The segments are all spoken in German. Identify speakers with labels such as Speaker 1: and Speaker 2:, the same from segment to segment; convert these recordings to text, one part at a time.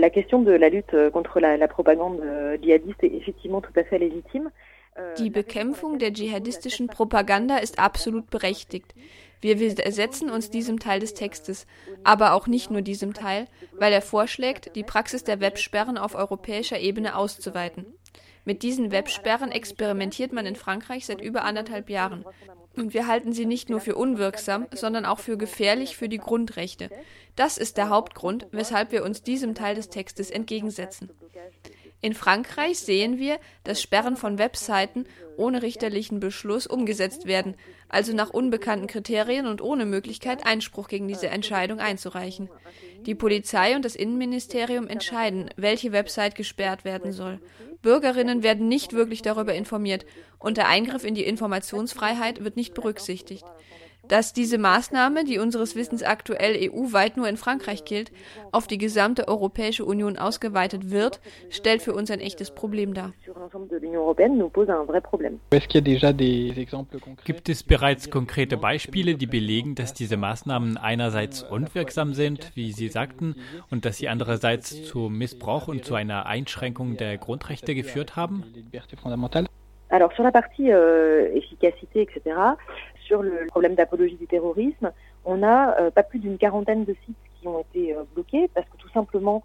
Speaker 1: La question de la lutte contre la, la propagande djihadiste est effectivement tout à fait légitime.
Speaker 2: Die Bekämpfung der dschihadistischen Propaganda ist absolut berechtigt. Wir widersetzen uns diesem Teil des Textes, aber auch nicht nur diesem Teil, weil er vorschlägt, die Praxis der Websperren auf europäischer Ebene auszuweiten. Mit diesen Websperren experimentiert man in Frankreich seit über anderthalb Jahren. Und wir halten sie nicht nur für unwirksam, sondern auch für gefährlich für die Grundrechte. Das ist der Hauptgrund, weshalb wir uns diesem Teil des Textes entgegensetzen. In Frankreich sehen wir, dass Sperren von Webseiten ohne richterlichen Beschluss umgesetzt werden, also nach unbekannten Kriterien und ohne Möglichkeit, Einspruch gegen diese Entscheidung einzureichen. Die Polizei und das Innenministerium entscheiden, welche Website gesperrt werden soll. Bürgerinnen werden nicht wirklich darüber informiert und der Eingriff in die Informationsfreiheit wird nicht berücksichtigt. Dass diese Maßnahme, die unseres Wissens aktuell EU-weit nur in Frankreich gilt, auf die gesamte Europäische Union ausgeweitet wird, stellt für uns ein echtes Problem dar.
Speaker 3: Gibt es bereits konkrete Beispiele, die belegen, dass diese Maßnahmen einerseits unwirksam sind, wie Sie sagten, und dass sie andererseits zu Missbrauch und zu einer Einschränkung der Grundrechte geführt haben?
Speaker 1: Alors sur la partie euh, efficacité, etc., sur le problème d'apologie du terrorisme, on a euh, pas plus d'une quarantaine de sites qui ont été euh, bloqués parce que tout simplement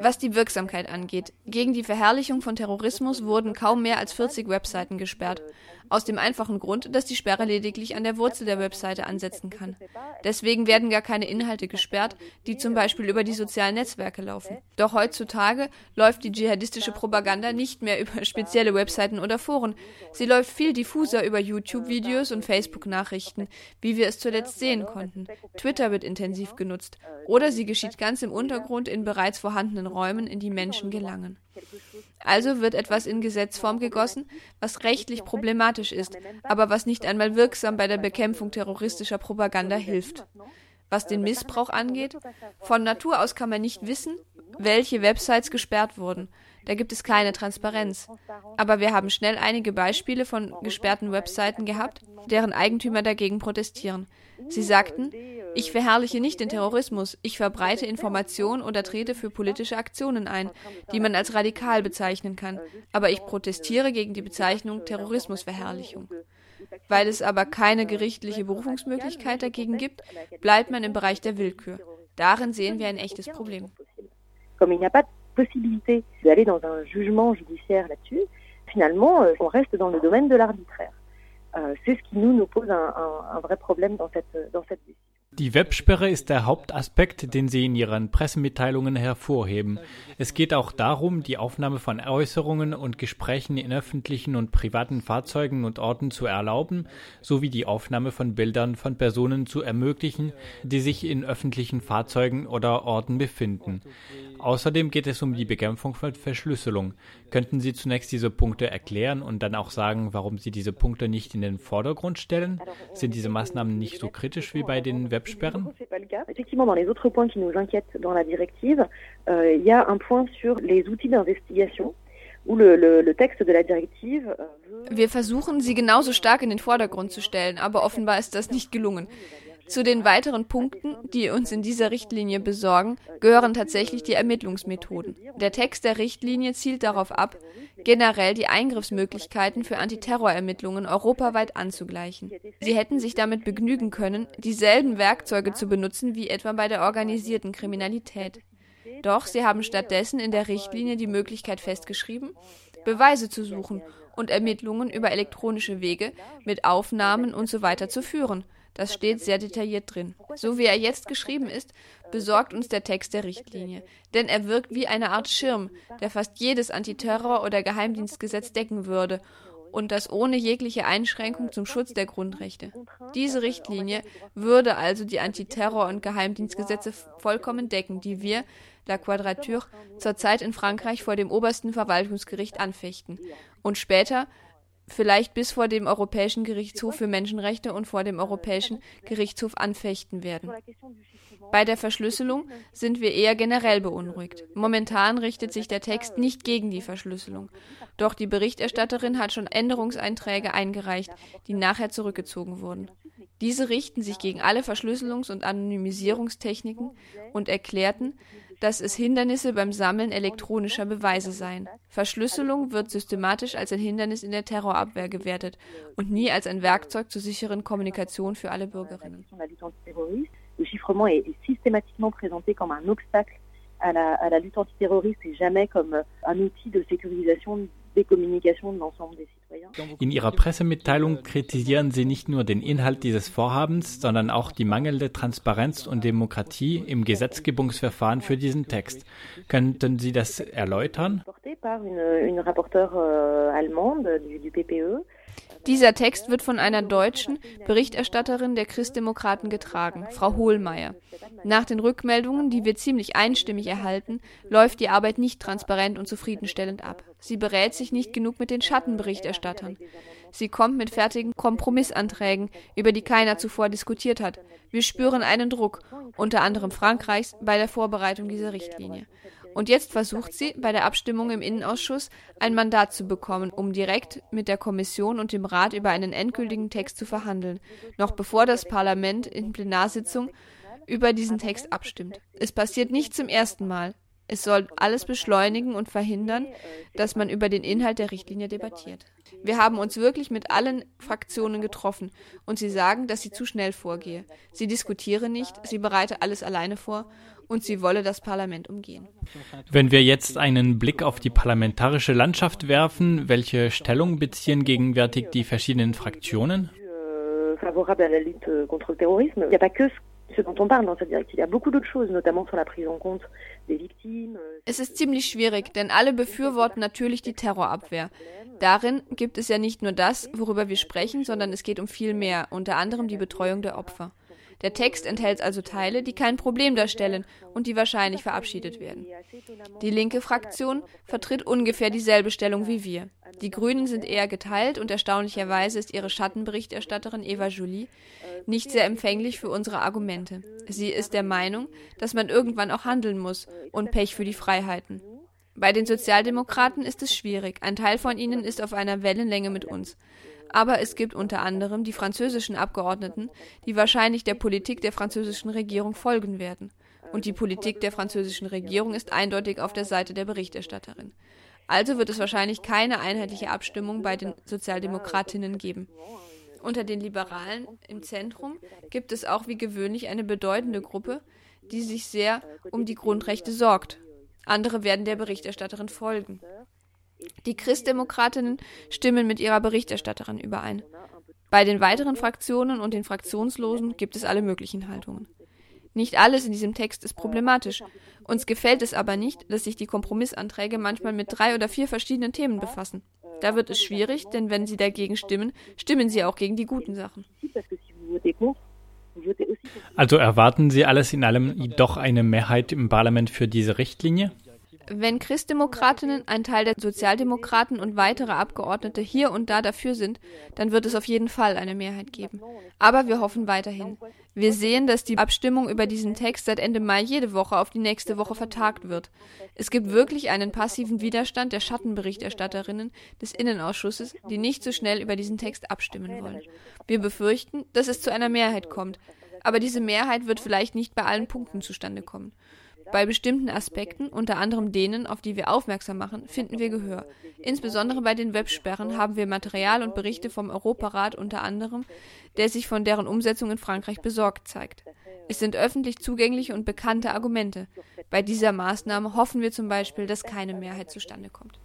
Speaker 2: Was die Wirksamkeit angeht, gegen die Verherrlichung von Terrorismus wurden kaum mehr als 40 Webseiten gesperrt. Aus dem einfachen Grund, dass die Sperre lediglich an der Wurzel der Webseite ansetzen kann. Deswegen werden gar keine Inhalte gesperrt, die zum Beispiel über die sozialen Netzwerke laufen. Doch heutzutage läuft die dschihadistische Propaganda nicht mehr über spezielle Webseiten oder Foren. Sie läuft viel diffuser über YouTube-Videos und Facebook-Nachrichten, wie wir es zuletzt sehen konnten. Twitter wird intensiv genutzt. Oder sie geschieht ganz im Untergrund in bereits vorhandenen Räumen, in die Menschen gelangen. Also wird etwas in Gesetzform gegossen, was rechtlich problematisch ist, aber was nicht einmal wirksam bei der Bekämpfung terroristischer Propaganda hilft. Was den Missbrauch angeht, von Natur aus kann man nicht wissen, welche Websites gesperrt wurden. Da gibt es keine Transparenz. Aber wir haben schnell einige Beispiele von gesperrten Webseiten gehabt, deren Eigentümer dagegen protestieren. Sie sagten, ich verherrliche nicht den Terrorismus, ich verbreite Informationen oder trete für politische Aktionen ein, die man als radikal bezeichnen kann, aber ich protestiere gegen die Bezeichnung Terrorismusverherrlichung. Weil es aber keine gerichtliche Berufungsmöglichkeit dagegen gibt, bleibt man im Bereich der Willkür. Darin sehen wir ein echtes Problem.
Speaker 1: euh. Euh, c'est ce qui nous, nous pose un, un, un vrai problème dans cette, dans cette décision.
Speaker 3: Die Websperre ist der Hauptaspekt, den Sie in Ihren Pressemitteilungen hervorheben. Es geht auch darum, die Aufnahme von Äußerungen und Gesprächen in öffentlichen und privaten Fahrzeugen und Orten zu erlauben, sowie die Aufnahme von Bildern von Personen zu ermöglichen, die sich in öffentlichen Fahrzeugen oder Orten befinden. Außerdem geht es um die Bekämpfung von Verschlüsselung. Könnten Sie zunächst diese Punkte erklären und dann auch sagen, warum Sie diese Punkte nicht in den Vordergrund stellen? Sind diese Maßnahmen nicht so kritisch wie bei den Websperren?
Speaker 1: Effectivement, dans les autres points qui nous inquiètent dans la directive, euh, il y a un point sur les outils d'investigation. Euh,
Speaker 2: Wir versuchen, sie genauso stark in den Vordergrund zu stellen, aber offenbar ist das nicht gelungen. Zu den weiteren Punkten, die uns in dieser Richtlinie besorgen, gehören tatsächlich die Ermittlungsmethoden. Der Text der Richtlinie zielt darauf ab, generell die Eingriffsmöglichkeiten für Antiterrorermittlungen europaweit anzugleichen. Sie hätten sich damit begnügen können, dieselben Werkzeuge zu benutzen wie etwa bei der organisierten Kriminalität. Doch sie haben stattdessen in der Richtlinie die Möglichkeit festgeschrieben, Beweise zu suchen und Ermittlungen über elektronische Wege mit Aufnahmen usw. So zu führen. Das steht sehr detailliert drin. So wie er jetzt geschrieben ist, besorgt uns der Text der Richtlinie. Denn er wirkt wie eine Art Schirm, der fast jedes Antiterror- oder Geheimdienstgesetz decken würde und das ohne jegliche Einschränkung zum Schutz der Grundrechte. Diese Richtlinie würde also die Antiterror- und Geheimdienstgesetze vollkommen decken, die wir, La Quadrature, zurzeit in Frankreich vor dem obersten Verwaltungsgericht anfechten und später vielleicht bis vor dem Europäischen Gerichtshof für Menschenrechte und vor dem Europäischen Gerichtshof anfechten werden. Bei der Verschlüsselung sind wir eher generell beunruhigt. Momentan richtet sich der Text nicht gegen die Verschlüsselung. Doch die Berichterstatterin hat schon Änderungseinträge eingereicht, die nachher zurückgezogen wurden. Diese richten sich gegen alle Verschlüsselungs- und Anonymisierungstechniken und erklärten, dass es Hindernisse beim Sammeln elektronischer Beweise seien. Verschlüsselung wird systematisch als ein Hindernis in der Terrorabwehr gewertet und nie als ein Werkzeug zur sicheren Kommunikation für alle Bürgerinnen. Le chiffrement est, systématiquement présenté comme un obstacle à la, à la lutte antiterroriste et jamais comme un outil de sécurisation des communications de l'ensemble des citoyens.
Speaker 3: In Ihrer Pressemitteilung kritisieren Sie nicht nur den Inhalt dieses Vorhabens, sondern auch die mangelnde Transparenz und Demokratie im Gesetzgebungsverfahren für diesen Text. Könnten Sie das erläutern?
Speaker 2: Dieser Text wird von einer deutschen Berichterstatterin der Christdemokraten getragen, Frau Hohlmeier. Nach den Rückmeldungen, die wir ziemlich einstimmig erhalten, läuft die Arbeit nicht transparent und zufriedenstellend ab. Sie berät sich nicht genug mit den Schattenberichterstattern. Sie kommt mit fertigen Kompromissanträgen, über die keiner zuvor diskutiert hat. Wir spüren einen Druck, unter anderem Frankreichs, bei der Vorbereitung dieser Richtlinie. Und jetzt versucht sie, bei der Abstimmung im Innenausschuss ein Mandat zu bekommen, um direkt mit der Kommission und dem Rat über einen endgültigen Text zu verhandeln, noch bevor das Parlament in Plenarsitzung über diesen Text abstimmt. Es passiert nicht zum ersten Mal. Es soll alles beschleunigen und verhindern, dass man über den Inhalt der Richtlinie debattiert. Wir haben uns wirklich mit allen Fraktionen getroffen und sie sagen, dass sie zu schnell vorgehe. Sie diskutiere nicht, sie bereite alles alleine vor und sie wolle das Parlament umgehen.
Speaker 3: Wenn wir jetzt einen Blick auf die parlamentarische Landschaft werfen, welche Stellung beziehen gegenwärtig die verschiedenen Fraktionen?
Speaker 1: Favorable à la lutte contre le terrorisme. Il n'y a pas que
Speaker 2: Es ist ziemlich schwierig, denn alle befürworten natürlich die Terrorabwehr. Darin gibt es ja nicht nur das, worüber wir sprechen, sondern es geht um viel mehr, unter anderem die Betreuung der Opfer. Der Text enthält also Teile, die kein Problem darstellen und die wahrscheinlich verabschiedet werden. Die linke Fraktion vertritt ungefähr dieselbe Stellung wie wir. Die Grünen sind eher geteilt und erstaunlicherweise ist ihre Schattenberichterstatterin Eva Jolie nicht sehr empfänglich für unsere Argumente. Sie ist der Meinung, dass man irgendwann auch handeln muss und Pech für die Freiheiten. Bei den Sozialdemokraten ist es schwierig. Ein Teil von ihnen ist auf einer Wellenlänge mit uns. Aber es gibt unter anderem die französischen Abgeordneten, die wahrscheinlich der Politik der französischen Regierung folgen werden. Und die Politik der französischen Regierung ist eindeutig auf der Seite der Berichterstatterin. Also wird es wahrscheinlich keine einheitliche Abstimmung bei den Sozialdemokratinnen geben. Unter den Liberalen im Zentrum gibt es auch wie gewöhnlich eine bedeutende Gruppe, die sich sehr um die Grundrechte sorgt. Andere werden der Berichterstatterin folgen. Die Christdemokratinnen stimmen mit ihrer Berichterstatterin überein. Bei den weiteren Fraktionen und den Fraktionslosen gibt es alle möglichen Haltungen. Nicht alles in diesem Text ist problematisch. Uns gefällt es aber nicht, dass sich die Kompromissanträge manchmal mit drei oder vier verschiedenen Themen befassen. Da wird es schwierig, denn wenn Sie dagegen stimmen, stimmen Sie auch gegen die guten Sachen.
Speaker 3: Also erwarten Sie alles in allem doch eine Mehrheit im Parlament für diese Richtlinie?
Speaker 2: Wenn Christdemokratinnen, ein Teil der Sozialdemokraten und weitere Abgeordnete hier und da dafür sind, dann wird es auf jeden Fall eine Mehrheit geben. Aber wir hoffen weiterhin. Wir sehen, dass die Abstimmung über diesen Text seit Ende Mai jede Woche auf die nächste Woche vertagt wird. Es gibt wirklich einen passiven Widerstand der Schattenberichterstatterinnen des Innenausschusses, die nicht so schnell über diesen Text abstimmen wollen. Wir befürchten, dass es zu einer Mehrheit kommt. Aber diese Mehrheit wird vielleicht nicht bei allen Punkten zustande kommen. Bei bestimmten Aspekten, unter anderem denen, auf die wir aufmerksam machen, finden wir Gehör. Insbesondere bei den Websperren haben wir Material und Berichte vom Europarat unter anderem, der sich von deren Umsetzung in Frankreich besorgt zeigt. Es sind öffentlich zugängliche und bekannte Argumente. Bei dieser Maßnahme hoffen wir zum Beispiel, dass keine Mehrheit zustande kommt.